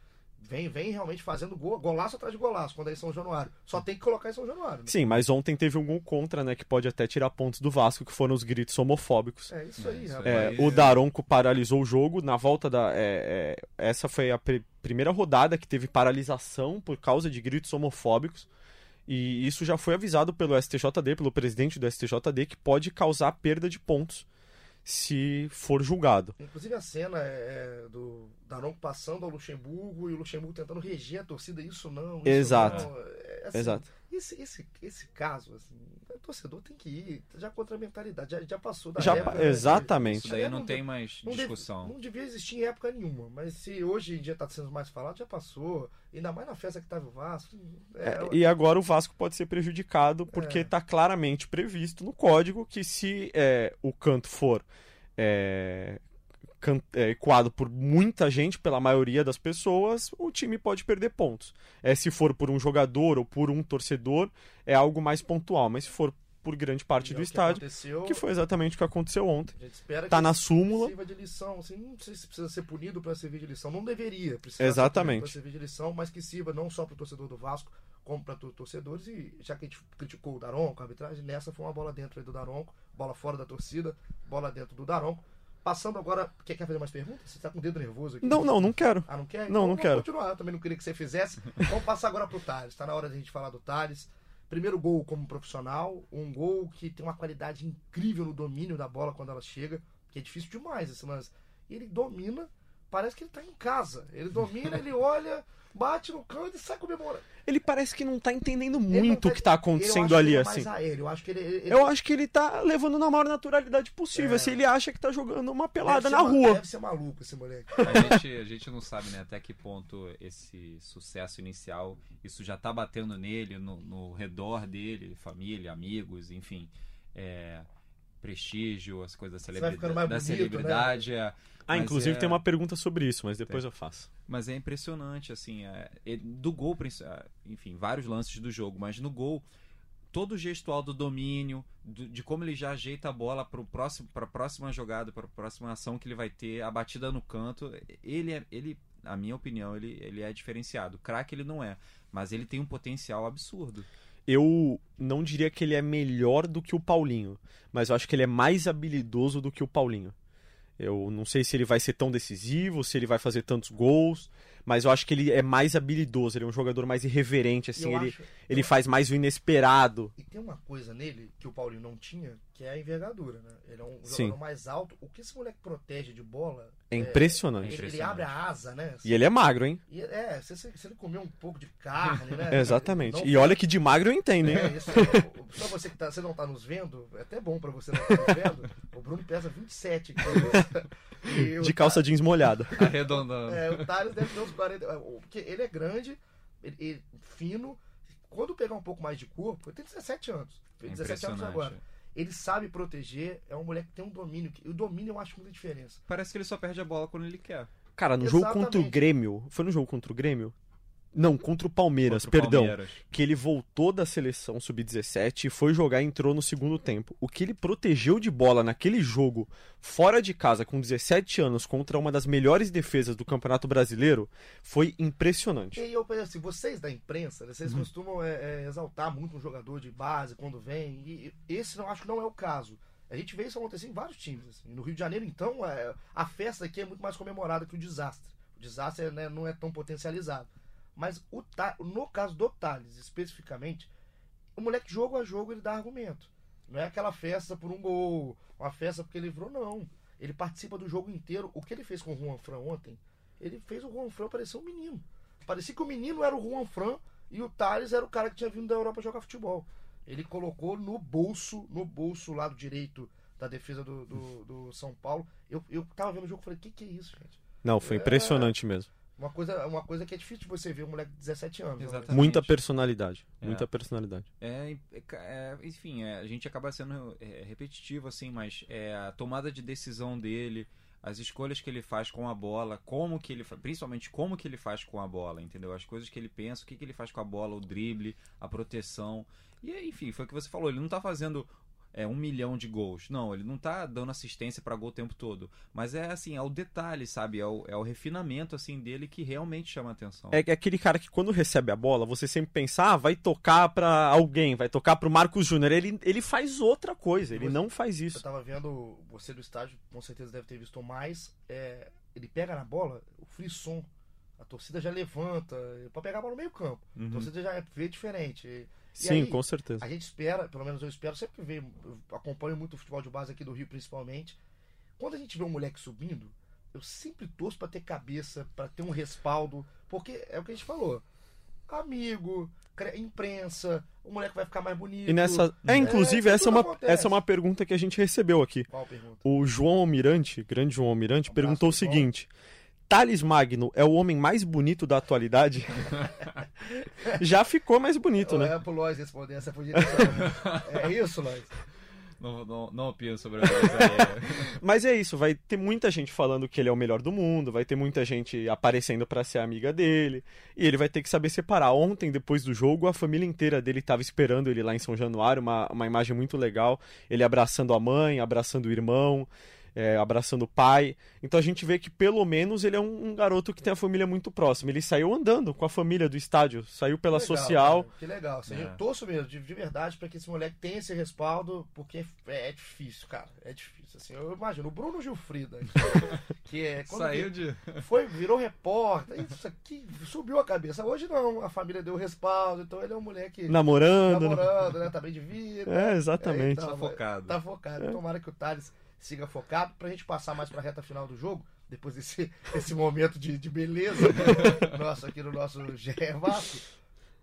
vem, vem realmente fazendo gol, golaço atrás de golaço quando é em São Januário. Só tem que colocar em São Januário. Né? Sim, mas ontem teve um gol contra, né? Que pode até tirar pontos do Vasco, que foram os gritos homofóbicos. É isso aí, É, rapaz. É, o Daronco paralisou o jogo na volta da. é, é, essa foi a pri- primeira rodada que teve paralisação por causa de gritos homofóbicos. E isso já foi avisado pelo STJD, pelo presidente do STJD, que pode causar perda de pontos se for julgado. Inclusive a cena é, é do Daronco passando ao Luxemburgo e o Luxemburgo tentando reger a torcida. Isso não, isso Exato. não. É, assim, Exato. Esse, esse, esse caso, assim, o torcedor tem que ir já contra a mentalidade. Já, já passou da Já época. né, exatamente. Isso daí É, não tem de- mais não deve- discussão. não devia existir em época nenhuma, mas se hoje em dia está sendo mais falado, já passou. Ainda mais na festa que tava o Vasco. É, É, e agora o Vasco pode ser prejudicado porque É. está claramente previsto no código que se é, o canto for é, é, ecoado por muita gente, pela maioria das pessoas, o time pode perder pontos. É, se for por um jogador ou por um torcedor, é algo mais pontual, mas se for por grande parte é do que estádio, aconteceu, que foi exatamente o que aconteceu ontem. Tá que na súmula. de lição. Assim, não sei se precisa ser punido para servir de lição. Não deveria precisar Exatamente. para servir de lição, mas que sirva não só para o torcedor do Vasco, como para torcedores. E já que a gente criticou o Daronco, a arbitragem, nessa foi uma bola dentro do Daronco, bola fora da torcida, bola dentro do Daronco. Passando agora. Quer, quer fazer mais perguntas? Você tá com o dedo nervoso aqui? Não, não, não quero. Ah, não quer? Não, não vamos quero. continuar. Eu também não queria que você fizesse. Vamos passar agora pro Thales. Tá na hora da gente falar do Thales. Primeiro gol como profissional. Um gol que tem uma qualidade incrível no domínio da bola quando ela chega. Que é difícil demais esse lance. E ele domina. Parece que ele tá em casa. Ele domina, ele olha, bate no canto e sai comemorando. Ele parece que não tá entendendo muito o que tá acontecendo ali, ele é assim. aéreo. Eu acho que ele. ele- Eu acho que ele tá levando na maior naturalidade possível. É. Assim, ele acha que tá jogando uma pelada na ma- rua. Deve ser maluco esse moleque. A gente, a gente não sabe né, até que ponto esse sucesso inicial, isso já tá batendo nele, no, no redor dele, família, amigos, enfim. É, prestígio, as coisas da, Você vai celebridade, ficando mais da bonito, né? celebridade. é. Ah, inclusive é- tem uma pergunta sobre isso, mas depois eu faço. Mas é impressionante, assim, é, do gol, ah, enfim, vários lances do jogo, mas no gol, todo o gestual do domínio, do- de como ele já ajeita a bola para próximo, a próxima jogada, para a próxima ação que ele vai ter, a batida no canto, ele é, ele, na minha opinião, ele, ele é diferenciado. Craque ele não é, mas ele tem um potencial absurdo. Eu não diria que ele é melhor do que o Paulinho, mas eu acho que ele é mais habilidoso do que o Paulinho. Eu não sei se ele vai ser tão decisivo, se ele vai fazer tantos gols, mas eu acho que ele é mais habilidoso, ele é um jogador mais irreverente, assim, eu ele, acho- ele faz mais o inesperado. E tem uma coisa nele que o Paulinho não tinha, que é a envergadura, né? Ele é um Sim. jogador mais alto. O que esse moleque protege de bola. É impressionante. Ele, abre a asa, né? E ele é magro, hein? E, é, se, se, se ele comer um pouco de carne, né? [laughs] Exatamente. Não- E olha que de magro eu entendo, hein? É, isso, é, só você que tá, você não tá nos vendo, é até bom pra você não estar nos vendo. O Bruno pesa 27 quilos. [laughs] E De calça jeans molhada. [laughs] Arredondando. É, o Thales deve ter uns 40. é, Porque ele é grande, ele, ele- fino. Quando pegar um pouco mais de corpo, ele tem 17 anos. É Fez 17 anos impressionante. agora. Ele sabe proteger, é um moleque que tem um domínio. E o domínio eu acho muita diferença. Parece que ele só perde a bola quando ele quer. Cara, no jogo contra o Exatamente. Grêmio. Foi no jogo contra o Grêmio? Não, contra o Palmeiras, Contra o perdão. Palmeiras. Que ele voltou da seleção sub-17 e foi jogar e entrou no segundo tempo. O que ele protegeu de bola naquele jogo, fora de casa, com 17 anos, contra uma das melhores defesas do Campeonato Brasileiro, foi impressionante. E aí eu penso assim, vocês da imprensa, né, vocês Uhum. costumam é, é, exaltar muito um jogador de base quando vem. E esse não acho que não é o caso. A gente vê isso acontecer em vários times. assim. No Rio de Janeiro, então, é, a festa aqui é muito mais comemorada que o desastre. O desastre né, não é tão potencializado. Mas o no caso do Thales, especificamente, o moleque jogo a jogo ele dá argumento. Não é aquela festa por um gol, uma festa porque ele livrou, não. Ele participa do jogo inteiro. O que ele fez com o Juan Fran ontem, ele fez o Juan Fran parecer um menino. Parecia que o menino era o Juan Fran e o Thales era o cara que tinha vindo da Europa jogar futebol. Ele colocou no bolso, no bolso lado direito da defesa do, do, do São Paulo. Eu, eu tava vendo o jogo e falei, o que, que é isso, gente? Não, foi impressionante mesmo. Uma coisa, uma coisa que é difícil de você ver um moleque de 17 anos. né? Exatamente. Muita personalidade. É. Muita personalidade. É, é, é, enfim, é, a gente acaba sendo é, repetitivo, assim, mas é, a tomada de decisão dele, as escolhas que ele faz com a bola, como que ele principalmente como que ele faz com a bola, entendeu? As coisas que ele pensa, o que, que ele faz com a bola, o drible, a proteção. E enfim, foi o que você falou, ele não tá fazendo é, um milhão de gols. Não, ele não tá dando assistência pra gol o tempo todo. Mas é assim, é o detalhe, sabe? É o, é o refinamento assim dele que realmente chama a atenção. É é aquele cara que quando recebe a bola, você sempre pensa, ah, vai tocar pra alguém, vai tocar pro Marcos Júnior. Ele, ele faz outra coisa, ele Você- não faz Eu isso. tava vendo você do estádio, com certeza deve ter visto mais. é, ele pega na bola, o frisson. A torcida já levanta, pra pegar a bola no meio campo. A Uhum. torcida já vê diferente. Sim, aí, com certeza. A gente espera, pelo menos eu espero, sempre que vejo, acompanho muito o futebol de base aqui do Rio principalmente. Quando a gente vê um moleque subindo, eu sempre torço pra ter cabeça, pra ter um respaldo, porque é o que a gente falou. Amigo, imprensa, o moleque vai ficar mais bonito. E nessa. É, inclusive, É, essa, é uma, acontece. essa é uma pergunta que a gente recebeu aqui. Qual pergunta? O João Almirante, grande João Almirante, Um perguntou o seguinte: Thales Magno é o homem mais bonito da atualidade? [laughs] [laughs] Já ficou mais bonito, né? É pro Lois responder essa ser- É isso, Lois? Não, não, não opino sobre a. [laughs] Mas é isso, vai ter muita gente falando que ele é o melhor do mundo, vai ter muita gente aparecendo pra ser amiga dele, e ele vai ter que saber separar. Ontem, depois do jogo, a família inteira dele tava esperando ele lá em São Januário, uma, uma imagem muito legal, ele abraçando a mãe, abraçando o irmão, é, abraçando o pai. Então a gente vê que pelo menos ele é um, um garoto que tem a família muito próxima. Ele saiu andando com a família do estádio, saiu pela Legal, social. cara, que legal. Assim, É. Eu torço mesmo, de, de verdade, pra que esse moleque tenha esse respaldo, porque é, é difícil, cara. É difícil. Assim, eu imagino, o Bruno Gilfrida, que [laughs] é. Saiu de. Foi, virou repórter, isso aqui subiu a cabeça. Hoje não, a família deu respaldo, então ele é um moleque Namorando. né? namorando, né? Tá bem de vida. É, exatamente. então, Tá focado. Tá focado. Tomara que o Thales siga focado pra gente passar mais pra reta final do jogo. Depois desse, [laughs] desse momento de, de beleza nosso aqui no nosso [laughs] GE Vasco.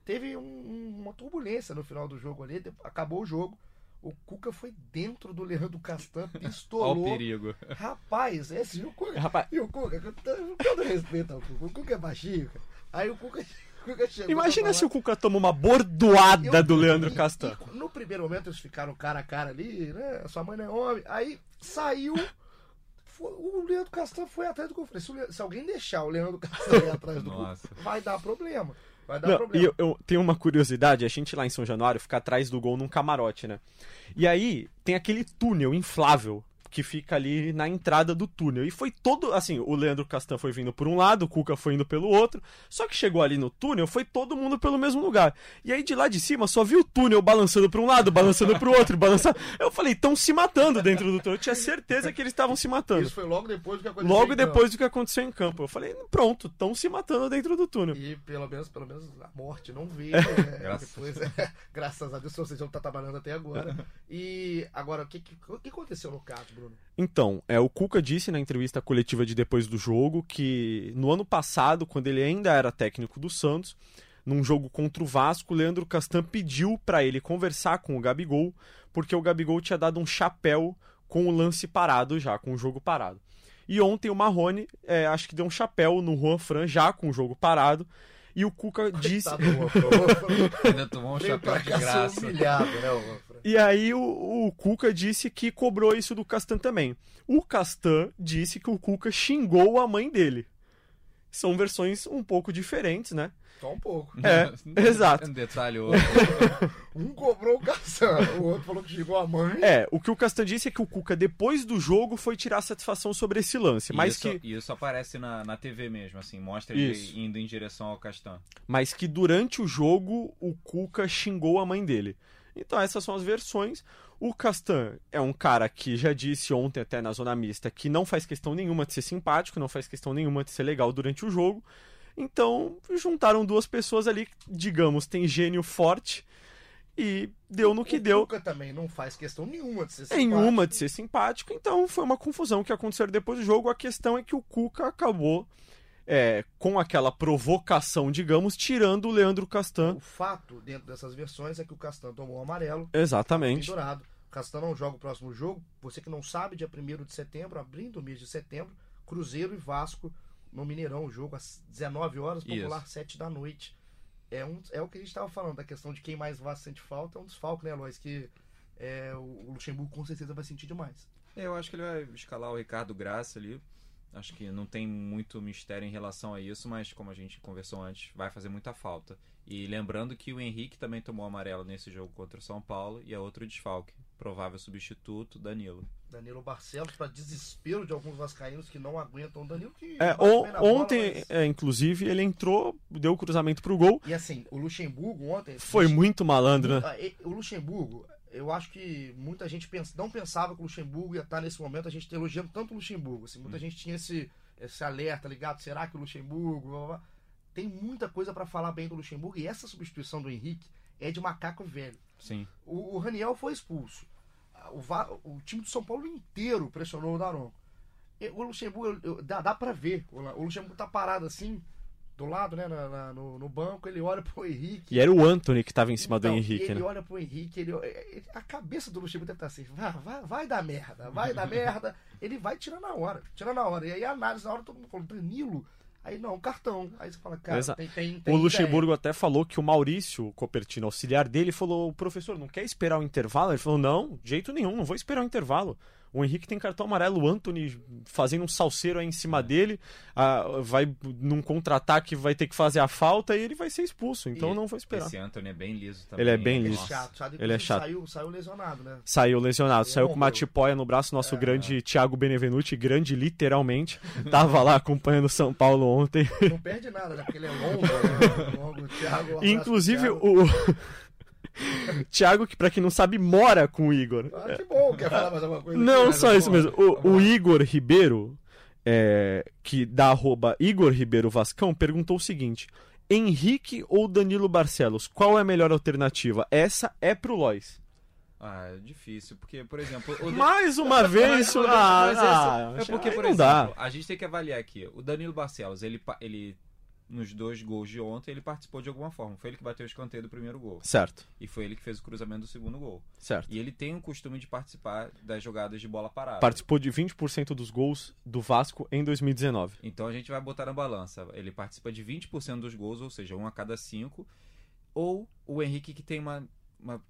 Teve um- um- uma turbulência no final do jogo ali. Acabou o jogo. O Cuca foi dentro do Leandro Castan, [laughs] Olha o pistolou. perigo. Rapaz, esse e o Cuca. Rapaz, E o Cuca, com todo- respeito ao Cuca. O Cuca é baixinho, cara. Aí o Cuca, o Cuca chegou. Imagina se o Cuca toma uma bordoada eu- do Leandro e- Castan. e no primeiro momento eles ficaram cara a cara ali, né? Sua mãe não é homem. Aí saiu. foi- o Leandro Castan foi atrás do eu falei. Se, se alguém deixar o Leandro Castan ir atrás do Nossa. Cuca, vai dar problema. Vai dar Não, problema. e eu, eu tenho uma curiosidade, a gente lá em São Januário fica atrás do gol num camarote, né? E aí tem aquele túnel inflável que fica ali na entrada do túnel. E foi todo, assim, o Leandro Castan foi vindo por um lado, o Cuca foi indo pelo outro, só que chegou ali no túnel, foi todo mundo pelo mesmo lugar. E aí de lá de cima só vi o túnel balançando para um lado, balançando para o outro, balançando. Eu falei, estão se matando dentro do túnel. Eu tinha certeza que eles estavam se matando. Isso foi logo depois do que aconteceu. Logo em campo. depois do que aconteceu em campo. Eu falei, pronto, estão se matando dentro do túnel. E pelo menos, pelo menos a morte não veio. [laughs] né? Graças. Depois, é, [laughs] graças a Deus, seja, não tá trabalhando até agora. [laughs] E agora, o que, que, que aconteceu no caso, Bruno? Então, é, o Cuca disse na entrevista coletiva de depois do jogo que no ano passado, quando ele ainda era técnico do Santos, num jogo contra o Vasco, Leandro Castan pediu para ele conversar com o Gabigol, porque o Gabigol tinha dado um chapéu com o lance parado já, com o jogo parado. E ontem o Marrone, é, acho que deu um chapéu no Juan Fran já com o jogo parado, e o Cuca disse... Tá do Ofra. Ainda tomou um chapéu pra de graça. humilhado, né? E aí o, o Cuca disse que cobrou isso do Castan também. O Castan disse que o Cuca xingou a mãe dele. São versões um pouco diferentes, né? Só um pouco. [laughs] É, [laughs] exato. Um detalhe outro. [laughs] Um cobrou o caçã, o outro falou que chegou a mãe. É, o que o Castan disse é que o Cuca, depois do jogo, foi tirar satisfação sobre esse lance. Mas isso, que, e isso aparece na, na TV mesmo, assim, mostra Isso. ele indo em direção ao Castan. mas que durante o jogo o Cuca xingou a mãe dele. Então essas são as versões. O Castan é um cara que já disse ontem até na zona mista que não faz questão nenhuma de ser simpático, não faz questão nenhuma de ser legal durante o jogo. Então juntaram duas pessoas ali, digamos, tem gênio forte e deu no que o deu. Cuca também não faz questão nenhuma de ser Nenhuma de ser simpático, então foi uma confusão que aconteceu depois do jogo. A questão é que o Cuca acabou é, com aquela provocação, digamos, tirando o Leandro Castan. O fato dentro dessas versões é que o Castan tomou um amarelo, Exatamente. pendurado. O Castan não joga o próximo jogo. Você que não sabe, dia 1 de setembro, abrindo o mês de setembro, Cruzeiro e Vasco no Mineirão o jogo às 19 horas, popular Isso. 7 da noite. É, um, é o que a gente estava falando, da questão de quem mais vai sente falta, é um desfalque, né, Lois? Que é, o Luxemburgo com certeza vai sentir demais. É, eu acho que ele vai escalar o Ricardo Graça ali. Acho que não tem muito mistério em relação a isso, mas como a gente conversou antes, vai fazer muita falta. E lembrando que o Henrique também tomou amarelo nesse jogo contra o São Paulo e é outro desfalque. Provável substituto, Danilo. Danilo Barcelos, para desespero de alguns vascaínos que não aguentam o Danilo. Que é, on, ontem, bola, mas... é, inclusive, ele entrou, deu o cruzamento pro gol. E assim, o Luxemburgo ontem. Foi muito malandro, né? O Luxemburgo, eu acho que muita gente pensa, não pensava que o Luxemburgo ia estar nesse momento, a gente tá elogiando tanto o Luxemburgo. Assim, muita hum. gente tinha esse, esse alerta ligado, será que o Luxemburgo. Blá, blá, tem muita coisa para falar bem do Luxemburgo e essa substituição do Henrique é de macaco velho. Sim. O, o Raniel foi expulso. O, o, time do São Paulo inteiro pressionou o Daronco. O Luxemburgo, eu, dá, dá pra ver. O Luxemburgo tá parado assim, do lado, né, na, na, no, no, banco, ele olha pro Henrique. E era o Anthony que estava em cima então, do Henrique, ele né? olha pro Henrique, ele, ele, a cabeça do Luxemburgo deve estar assim, vai, vai, vai dar merda, vai dar merda. Ele vai tirando na hora, tirando na hora. E aí a análise na hora, todo mundo falou, Danilo, Aí não, cartão. Aí você fala, cara, tem, tem, tem, O Luxemburgo ideia. até falou que o Maurício Copertino, auxiliar dele, falou: professor, não quer esperar o intervalo? Ele falou: não, de jeito nenhum, não vou esperar o intervalo. O Henrique tem cartão amarelo, o Anthony fazendo um salseiro aí em cima dele, a, vai num contra-ataque, vai ter que fazer a falta e ele vai ser expulso. Então e não vou esperar. Esse Anthony é bem liso também. Ele é bem liso. Ele é chato, chato. Ele é chato. Saiu, saiu lesionado, né? Saiu lesionado. Saiu com uma tipóia no braço, nosso é. grande Thiago Benevenuti, grande literalmente. Tava lá acompanhando São Paulo ontem. Não perde nada, né? Porque ele é longo, né? longo Thiago. Inclusive, o. [laughs] Thiago, que pra quem não sabe, mora com o Igor. Ah, que bom, quer falar mais alguma coisa? Não, só isso mesmo. O, o Igor Ribeiro, é, que dá arroba Igor Ribeiro Vascão, perguntou o seguinte: Henrique ou Danilo Barcelos, qual é a melhor alternativa? Essa é pro Lois. Ah, é difícil, porque, por exemplo. O... Mais uma [laughs] vez, isso. Ah, ah, é porque, por exemplo, dá. a gente tem que avaliar aqui. O Danilo Barcelos, ele, ele nos dois gols de ontem, ele participou de alguma forma. Foi ele que bateu o escanteio do primeiro gol. Certo. E foi ele que fez o cruzamento do segundo gol. Certo. E ele tem o costume de participar das jogadas de bola parada. Participou de 20% dos gols do Vasco em 2019. Então a gente vai botar na balança. Ele participa de 20% dos gols, ou seja, um a cada cinco. Ou o Henrique que tem uma, uma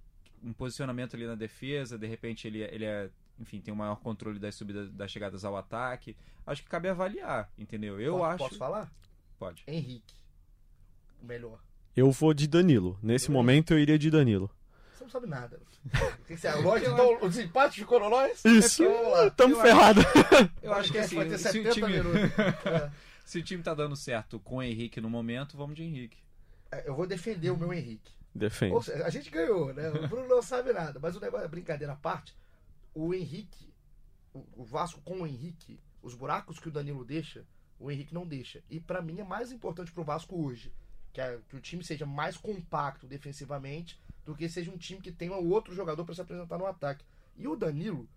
um posicionamento ali na defesa, de repente ele, ele é enfim, tem um maior controle das subidas, das chegadas ao ataque. Acho que cabe avaliar, entendeu? Eu posso, acho. Posso falar? Pode. Henrique. O melhor. Eu vou de Danilo. Nesse momento eu iria de Danilo. Você não sabe nada. [laughs] O que você é? Lógico, então o desempate ficou no nós? Isso. É Tamo ferrado. Eu acho que assim, se o time... [laughs] É. se o time tá dando certo com o Henrique no momento, vamos de Henrique. É, eu vou defender o meu Henrique. Defende. Seja, a gente ganhou, né? O Bruno não sabe nada. Mas o negócio, brincadeira à parte, o Henrique, o Vasco com o Henrique, os buracos que o Danilo deixa, o Henrique não deixa. E para mim é mais importante pro Vasco hoje que, que, o time seja mais compacto defensivamente do que seja um time que tenha outro jogador para se apresentar no ataque. E o Danilo,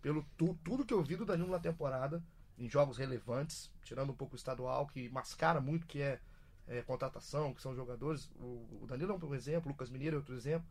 pelo tu, tudo que eu vi do Danilo na temporada, em jogos relevantes, tirando um pouco o estadual, que mascara muito que é, é contratação, que são jogadores. O, o Danilo é um exemplo, o Lucas Mineiro é outro exemplo.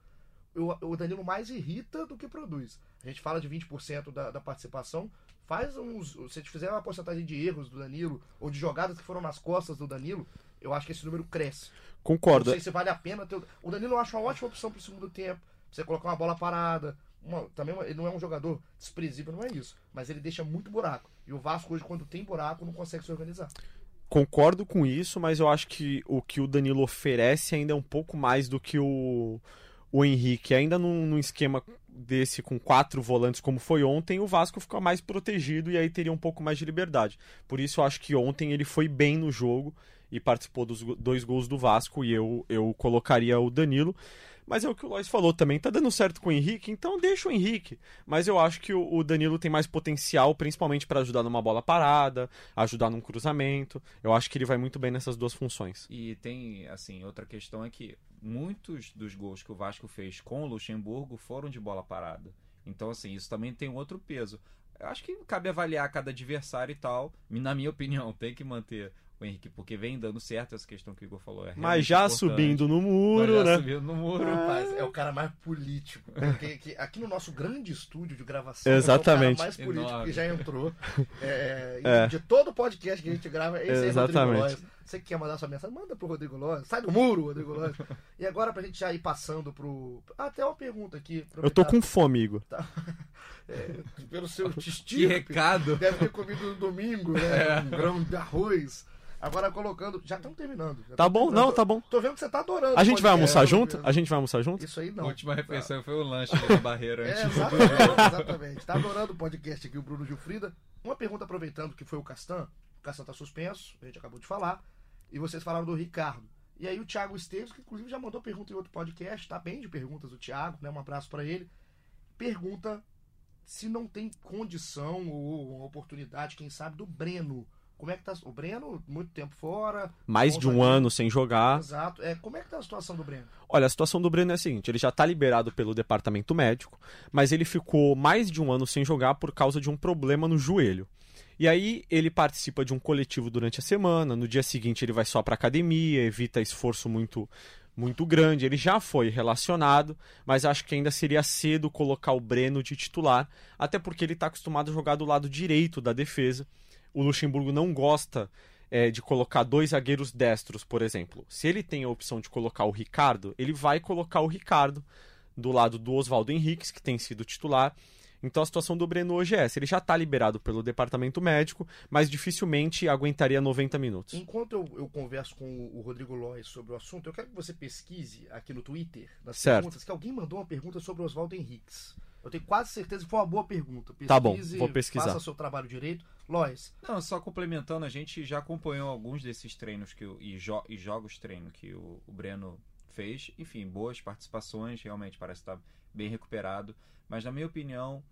O, o Danilo mais irrita do que produz. A gente fala de 20% da, da participação, Faz uns. Se fizer uma porcentagem de erros do Danilo, ou de jogadas que foram nas costas do Danilo, eu acho que esse número cresce. Concordo. Não sei se vale a pena ter. O Danilo eu acho uma ótima opção pro segundo tempo. Você colocar uma bola parada. Uma... também ele não é um jogador desprezível, não é isso. Mas ele deixa muito buraco. E o Vasco hoje, quando tem buraco, não consegue se organizar. Concordo com isso, mas eu acho que o que o Danilo oferece ainda é um pouco mais do que o, o Henrique. Ainda num, num esquema desse com quatro volantes como foi ontem, o Vasco fica mais protegido e aí teria um pouco mais de liberdade. Por isso eu acho que ontem ele foi bem no jogo e participou dos dois gols do Vasco e eu, eu colocaria o Danilo. Mas é o que o Lois falou também, tá dando certo com o Henrique, então deixa o Henrique. Mas eu acho que o, Danilo tem mais potencial, principalmente para ajudar numa bola parada, ajudar num cruzamento. Eu acho que ele vai muito bem nessas duas funções. E tem, assim, outra questão é que muitos dos gols que o Vasco fez com o Luxemburgo foram de bola parada. Então, assim, isso também tem outro peso. Eu acho que cabe avaliar cada adversário e tal. Na minha opinião, tem que manter o Henrique, porque vem dando certo essa questão que o Igor falou. É Mas já importante. subindo no Mas muro, já né? subindo no muro. Rapaz, é o cara mais político. Porque que- aqui no nosso grande estúdio de gravação, Exatamente. é o cara mais político Enorme. que já entrou. É, e É. De todo podcast que a gente grava, esse é Exatamente. Rodrigo Lois. Você que quer mandar sua mensagem, manda pro Rodrigo Lois. Sai do muro, Rodrigo Lois. E agora, pra gente já ir passando pro. Ah, tem uma pergunta aqui. Eu tô com fome, Igor. [laughs] É, pelo seu [laughs] Que destino. recado! Deve ter comido no domingo, né? Um grão de arroz. Agora colocando. Já estamos terminando. Já Tá bom? terminando. Não, tá bom. Tô vendo que você tá adorando. A gente vai almoçar junto? Pedro. A gente vai almoçar junto? Isso aí A não. última refeição foi o lanche [laughs] da barreira É, antes do exatamente, exatamente. Tá adorando o podcast aqui, o Bruno Gilfrida. Uma pergunta aproveitando que foi o Castan. O Castan tá suspenso, a gente acabou de falar. E vocês falaram do Ricardo. E aí o Thiago Esteves, que inclusive já mandou pergunta em outro podcast, tá bem de perguntas o Thiago, né? Um abraço pra ele. Pergunta se não tem condição ou uma oportunidade, quem sabe, do Breno. Como é que tá? O Breno, muito tempo fora. Mais de um zagueiro. ano sem jogar. Exato. É, como é que tá a situação do Breno? Olha, a situação do Breno é a seguinte: ele já tá liberado pelo departamento médico, mas ele ficou mais de um ano sem jogar por causa de um problema no joelho. E aí ele participa de um coletivo durante a semana, no dia seguinte ele vai só pra academia, evita esforço muito muito grande. Ele já foi relacionado, mas acho que ainda seria cedo colocar o Breno de titular, até porque ele está acostumado a jogar do lado direito da defesa. O Luxemburgo não gosta é, de colocar dois zagueiros destros, por exemplo. Se ele tem a opção de colocar o Ricardo, ele vai colocar o Ricardo do lado do Oswaldo Henriques, que tem sido titular. Então a situação do Breno hoje é essa. Ele já está liberado pelo departamento médico, mas dificilmente aguentaria 90 minutos. Enquanto eu, eu converso com o Rodrigo Lois sobre o assunto, eu quero que você pesquise aqui no Twitter, nas Certo. perguntas, que alguém mandou uma pergunta sobre o Oswaldo Henriques. Eu tenho quase certeza que foi uma boa pergunta. Pesquise, Tá bom, vou pesquisar. Faça seu trabalho direito. Lois, Não, só complementando, a gente já acompanhou alguns desses treinos que o- e, jo- e jogos treino que o, o Breno fez. Enfim, boas participações, realmente parece estar bem recuperado. Mas na minha opinião,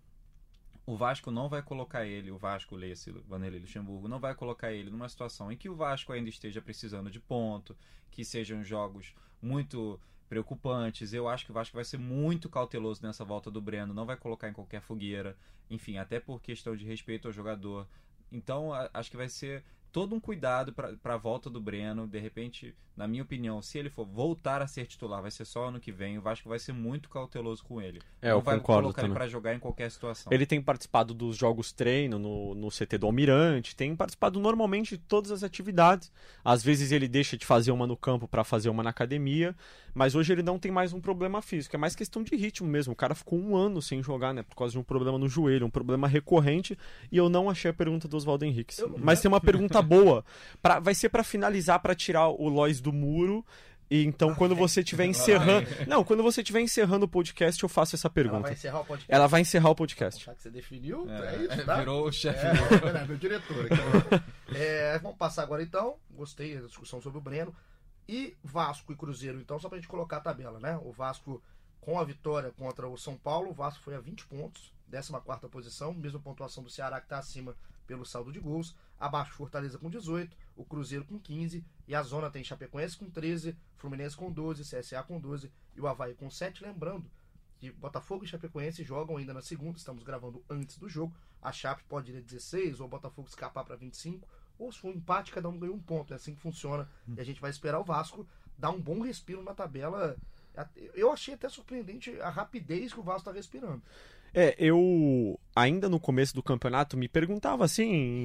o Vasco não vai colocar ele, o Vasco, leia-se Vanderlei Luxemburgo, não vai colocar ele numa situação em que o Vasco ainda esteja precisando de ponto, que sejam jogos muito preocupantes. Eu acho que o Vasco vai ser muito cauteloso nessa volta do Breno, não vai colocar em qualquer fogueira, enfim, até por questão de respeito ao jogador. Então, acho que vai ser todo um cuidado para a volta do Breno. De repente, na minha opinião, se ele for voltar a ser titular, vai ser só ano que vem. O Vasco vai ser muito cauteloso com ele. É, não eu vai concordo colocar ele também. para jogar em qualquer situação. Ele tem participado dos jogos treino no, no CT do Almirante, tem participado normalmente de todas as atividades. Às vezes ele deixa de fazer uma no campo para fazer uma na academia, mas hoje ele não tem mais um problema físico, é mais questão de ritmo mesmo. O cara ficou um ano sem jogar, né, por causa de um problema no joelho, um problema recorrente, e eu não achei a pergunta do Oswaldo Henrique. Eu Mas tem uma pergunta boa, pra, vai ser para finalizar, para tirar o Lois do muro. E então, quando [laughs] você estiver encerrando. Não, quando você estiver encerrando o podcast, eu faço essa ela pergunta. vai encerrar o podcast. Ela vai encerrar o podcast. Já que você definiu, é, É, isso, tá? Virou o chefe. É, é meu diretor. aqui. [laughs] É, vamos passar agora então. Gostei da discussão sobre o Breno. E Vasco e Cruzeiro, então, só pra gente colocar a tabela, né? O Vasco, com a vitória contra o São Paulo, o Vasco foi a 20 pontos, 14 posição, mesma pontuação do Ceará que tá acima pelo saldo de gols. Abaixo Fortaleza com 18, o Cruzeiro com 15, e a zona tem Chapecoense com 13, Fluminense com 12, CSA com 12 e o Havaí com 7. Lembrando que Botafogo e Chapecoense jogam ainda na segunda, estamos gravando antes do jogo. A Chape pode ir a 16, ou o Botafogo escapar para 25, ou se for um empate, cada um ganha um ponto. É assim que funciona. E a gente vai esperar o Vasco dar um bom respiro na tabela. Eu achei até surpreendente a rapidez que o Vasco está respirando. É, eu ainda no começo do campeonato me perguntava assim,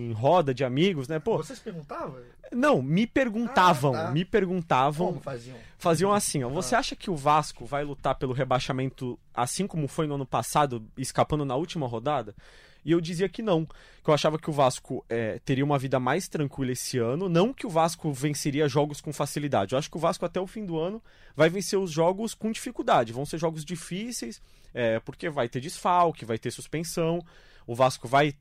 em roda de amigos, né? Pô, Vocês perguntavam? não, me perguntavam, Ah, tá. me perguntavam, Como faziam? faziam assim, ó, você Ah. acha que o Vasco vai lutar pelo rebaixamento assim como foi no ano passado, escapando na última rodada? E eu dizia que não, que eu achava que o Vasco é, teria uma vida mais tranquila esse ano, não que o Vasco venceria jogos com facilidade. Eu acho que o Vasco até o fim do ano vai vencer os jogos com dificuldade, vão ser jogos difíceis, é, porque vai ter desfalque, vai ter suspensão, o Vasco vai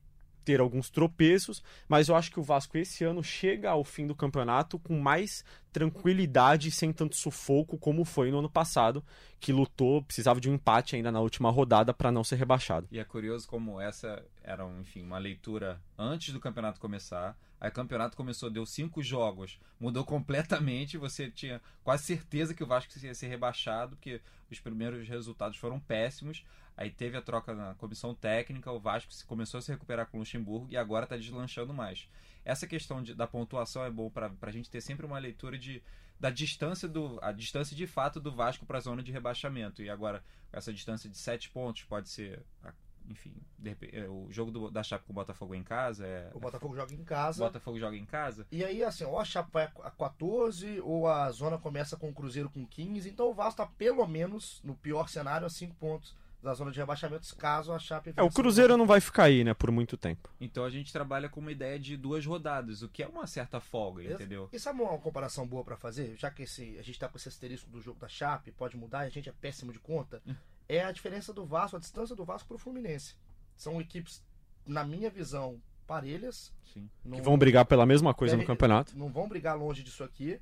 ter alguns tropeços, mas eu acho que o Vasco esse ano chega ao fim do campeonato com mais tranquilidade, sem tanto sufoco como foi no ano passado, que lutou, precisava de um empate ainda na última rodada para não ser rebaixado. E é curioso como essa era, enfim, uma leitura antes do campeonato começar. Aí o campeonato começou, deu cinco jogos, mudou [laughs] completamente. Você tinha quase certeza que o Vasco ia ser rebaixado, porque os primeiros resultados foram péssimos. Aí teve a troca na comissão técnica, o Vasco começou a se recuperar com o Luxemburgo e agora está deslanchando mais. Essa questão de- da pontuação é bom para a gente ter sempre uma leitura de, da distância do a distância de fato do Vasco para a zona de rebaixamento. E agora essa distância de 7 pontos pode ser, enfim, repente, é, o jogo do- da Chape com o Botafogo em casa é O Botafogo joga em o casa. Botafogo joga em casa. E aí, assim, ou a Chape vai a 14, ou a zona começa com o Cruzeiro com 15. Então o Vasco tá pelo menos, no pior cenário, a 5 pontos da zona de rebaixamentos, caso a Chape... É, o Cruzeiro não vai ficar aí, né, por muito tempo. Então a gente trabalha com uma ideia de duas rodadas, o que é uma certa folga, Ex- entendeu? E sabe uma comparação boa pra fazer? Já que esse, a gente tá com esse asterisco do jogo da Chape, pode mudar e a gente é péssimo de conta. Hum. É a diferença do Vasco, a distância do Vasco pro Fluminense. São equipes, na minha visão, parelhas. Sim. Não, Que vão brigar pela mesma coisa no campeonato. não vão brigar longe disso aqui.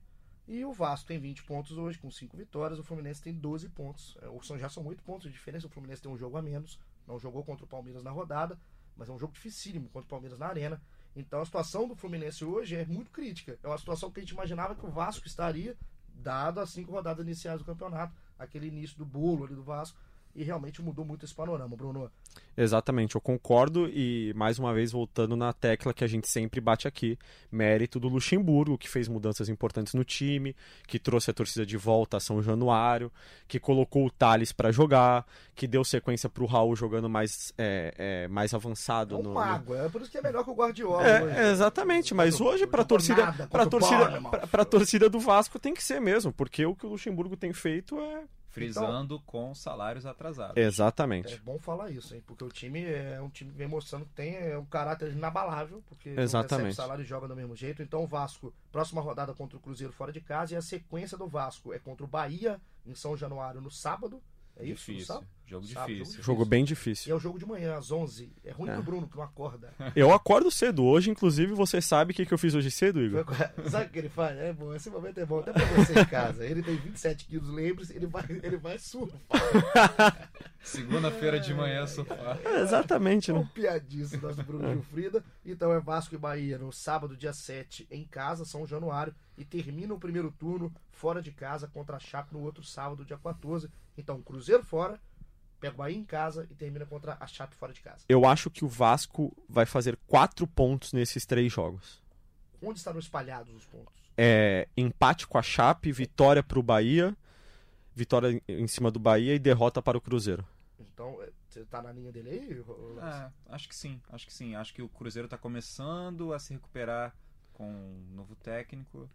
E o Vasco tem 20 pontos hoje, com 5 vitórias. O Fluminense tem 12 pontos. É, ou são, já são 8 pontos de diferença. O Fluminense tem um jogo a menos. Não jogou contra o Palmeiras na rodada, mas é um jogo dificílimo contra o Palmeiras na arena. Então a situação do Fluminense hoje é muito crítica. É uma situação que a gente imaginava que o Vasco estaria, dado as cinco rodadas iniciais do campeonato, aquele início do bolo ali do Vasco. E realmente mudou muito esse panorama, Bruno. Exatamente, eu concordo e mais uma vez voltando na tecla que a gente sempre bate aqui, mérito do Luxemburgo, que fez mudanças importantes no time, que trouxe a torcida de volta a São Januário, que colocou o Thales para jogar, que deu sequência pro Raul jogando mais, é, é, mais É avançado um no, mago, é por isso que é melhor que o Guardiola. hoje. É, exatamente, mas hoje pra jogou torcida, o torcida, pra torcida do Vasco tem que ser mesmo, porque o que o Luxemburgo tem feito é Frisando com salários atrasados. É exatamente. bom falar isso, hein? Porque o time é um time que vem mostrando que tem é, um caráter inabalável, porque não Exatamente. recebe salário e joga do mesmo jeito. Então o Vasco, próxima rodada contra o Cruzeiro fora de casa, e a sequência do Vasco é contra o Bahia em São Januário no sábado. É isso? Difícil. sábado? Jogo Sábado, difícil. Jogo bem E difícil. é o jogo de manhã, às 11. É ruim É. pro Bruno, que não acorda. Eu acordo cedo hoje, inclusive você sabe o que, que eu fiz hoje cedo, Igor? Sabe o que ele faz? É bom, esse momento é bom até pra você em casa. Ele tem 27 quilos, lembre-se, ele vai, ele vai surfar. [laughs] Segunda-feira de manhã, sofá. É, exatamente, É um né? piadíssimo nosso Bruno Gilfrida. Então é Vasco e Bahia no sábado, dia 7, em casa, São Januário. E termina o primeiro turno fora de casa contra a Chape no outro sábado, dia 14. Então, Cruzeiro fora, pega o Bahia em casa e termina contra a Chape fora de casa. Eu acho que o Vasco vai fazer quatro pontos nesses três jogos. Onde estarão espalhados os pontos? É, empate com a Chape, vitória para o Bahia, vitória em cima do Bahia e derrota para o Cruzeiro. Então, é, você tá na linha dele aí? Ah, acho que sim, acho que sim. Acho que o Cruzeiro está começando a se recuperar com um novo técnico.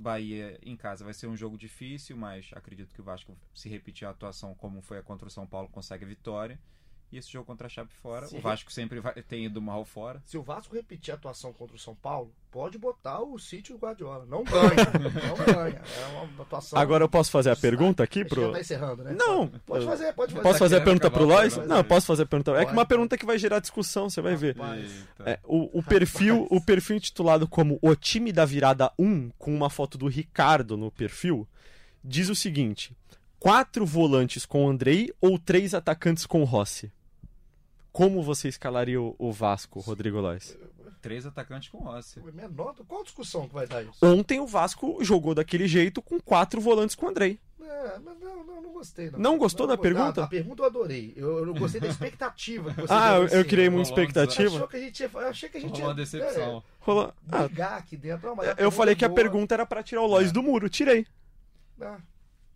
Bahia em casa vai ser um jogo difícil, mas acredito que o Vasco, se repetir a atuação como foi a contra o São Paulo, consegue a vitória. E esse jogo contra a Chape fora, Sim. o Vasco sempre vai, tem ido mal fora. Se o Vasco repetir a atuação contra o São Paulo, pode botar o sítio do Guardiola. Não ganha. não ganha. É uma atuação. Agora eu posso fazer a pergunta aqui pro. já tá encerrando, né? Não, Pode fazer, pode fazer. Posso fazer a querendo pergunta pro o Lois? Não, posso fazer a pergunta. É que uma pergunta que vai gerar discussão, você vai ver. É, o, o perfil, o perfil intitulado como O Time da Virada 1, com uma foto do Ricardo no perfil, diz o seguinte: quatro volantes com Andrei ou três atacantes com Rossi? Como você escalaria o, o Vasco, Rodrigo Lois? Três atacantes com Rossi. Menor, qual discussão que vai dar isso? Ontem o Vasco jogou daquele jeito com quatro volantes com Andrei. É, mas não, não, não gostei. Não, Não gostou da go- pergunta? A, a pergunta eu adorei. Eu, eu gostei da expectativa que você [laughs] Ah, deu eu, eu cima. criei muita Rolou expectativa. Achou que a gente ia, eu achei que a gente Rolou uma ia decepção. Rolou- é, Ah, brigar aqui dentro. Não, mas a eu falei que a boa. pergunta era pra tirar o Lois do muro, tirei. Ah,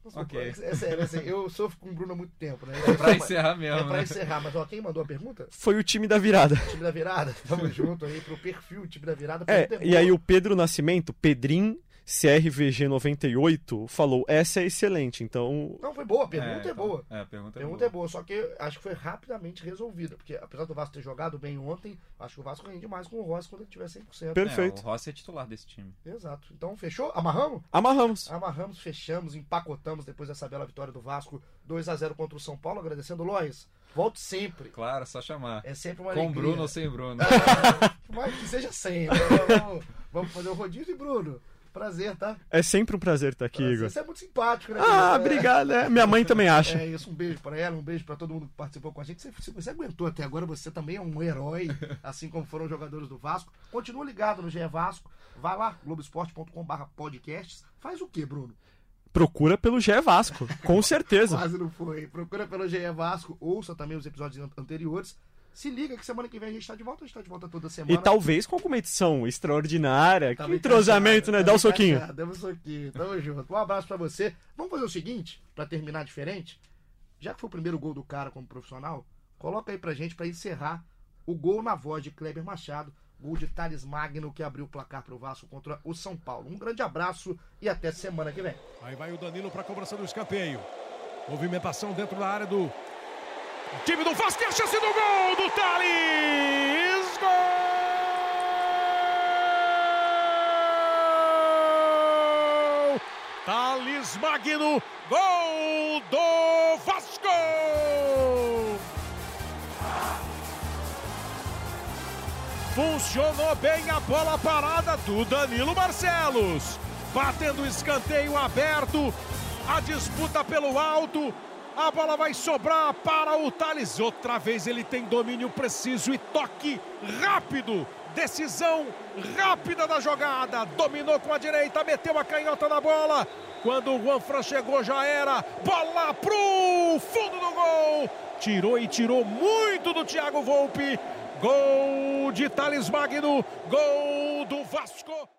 nossa, Ok. É sério, é sério, eu sofro com o Bruno há muito tempo, né? É pra encerrar mesmo, É pra né? encerrar, mas ó, quem mandou a pergunta? Foi o time da virada. Time da virada. Tamo [laughs] junto aí pro perfil, time da virada. É, e aí o Pedro Nascimento, Pedrim CRVG98, falou: essa é excelente, então. Não, foi boa, a pergunta é, então, boa. É, a pergunta A é pergunta boa. é boa, só que acho que foi rapidamente resolvida. Porque apesar do Vasco ter jogado bem ontem, acho que o Vasco rende mais com o Rossi quando ele tiver 100%. Perfeito. É, o Rossi é titular desse time. Exato. Então, fechou? Amarramos? Amarramos. Amarramos, fechamos, empacotamos depois dessa bela vitória do Vasco 2 a 0 contra o São Paulo. Agradecendo o Lois. Volte sempre. Claro, só chamar. É sempre uma Com alegria. Bruno ou sem Bruno. [laughs] Mas que seja sem. né? Vamos, vamos fazer o rodízio, e Bruno. Prazer, tá? É sempre um prazer estar aqui, Prazer. Igor. Você é muito simpático, né? Ah, É. obrigado. é. Minha mãe também acha. É isso, um beijo pra ela, um beijo pra todo mundo que participou com a gente. Você, se você aguentou até agora, você também é um herói, [laughs] assim como foram os jogadores do Vasco. Continua ligado no GE Vasco. Vai lá, globoesporte.com.br podcasts. Faz o quê, Bruno? Procura pelo GE Vasco, com certeza. [laughs] Quase não foi. Procura pelo GE Vasco, ouça também os episódios anteriores. Se liga que semana que vem a gente tá de volta, a gente tá de volta toda semana. E talvez com alguma edição extraordinária. que entrosamento, né? Dá o um soquinho. Dá um soquinho. Tamo junto. Um abraço pra você. Vamos fazer o seguinte, pra terminar diferente. Já que foi o primeiro gol do cara como profissional, coloca aí pra gente pra encerrar o gol na voz de Kleber Machado. Gol de Thales Magno que abriu o placar pro Vasco contra o São Paulo. Um grande abraço e até semana que vem. Aí vai o Danilo pra cobrança do escanteio. Movimentação dentro da área do time do Vasco tem a chance do gol do Thales! Gol! Thales Magno, gol do Vasco! Funcionou bem a bola parada do Danilo Barcelos. Batendo escanteio aberto, a disputa pelo alto, a bola vai sobrar para o Thales. Outra vez ele tem domínio preciso e toque rápido. Decisão rápida da jogada. Dominou com a direita, meteu a canhota na bola. Quando o Juanfran chegou, já era. Bola pro fundo do gol. Tirou e tirou muito do Thiago Volpe. Gol de Thales Magno. Gol do Vasco.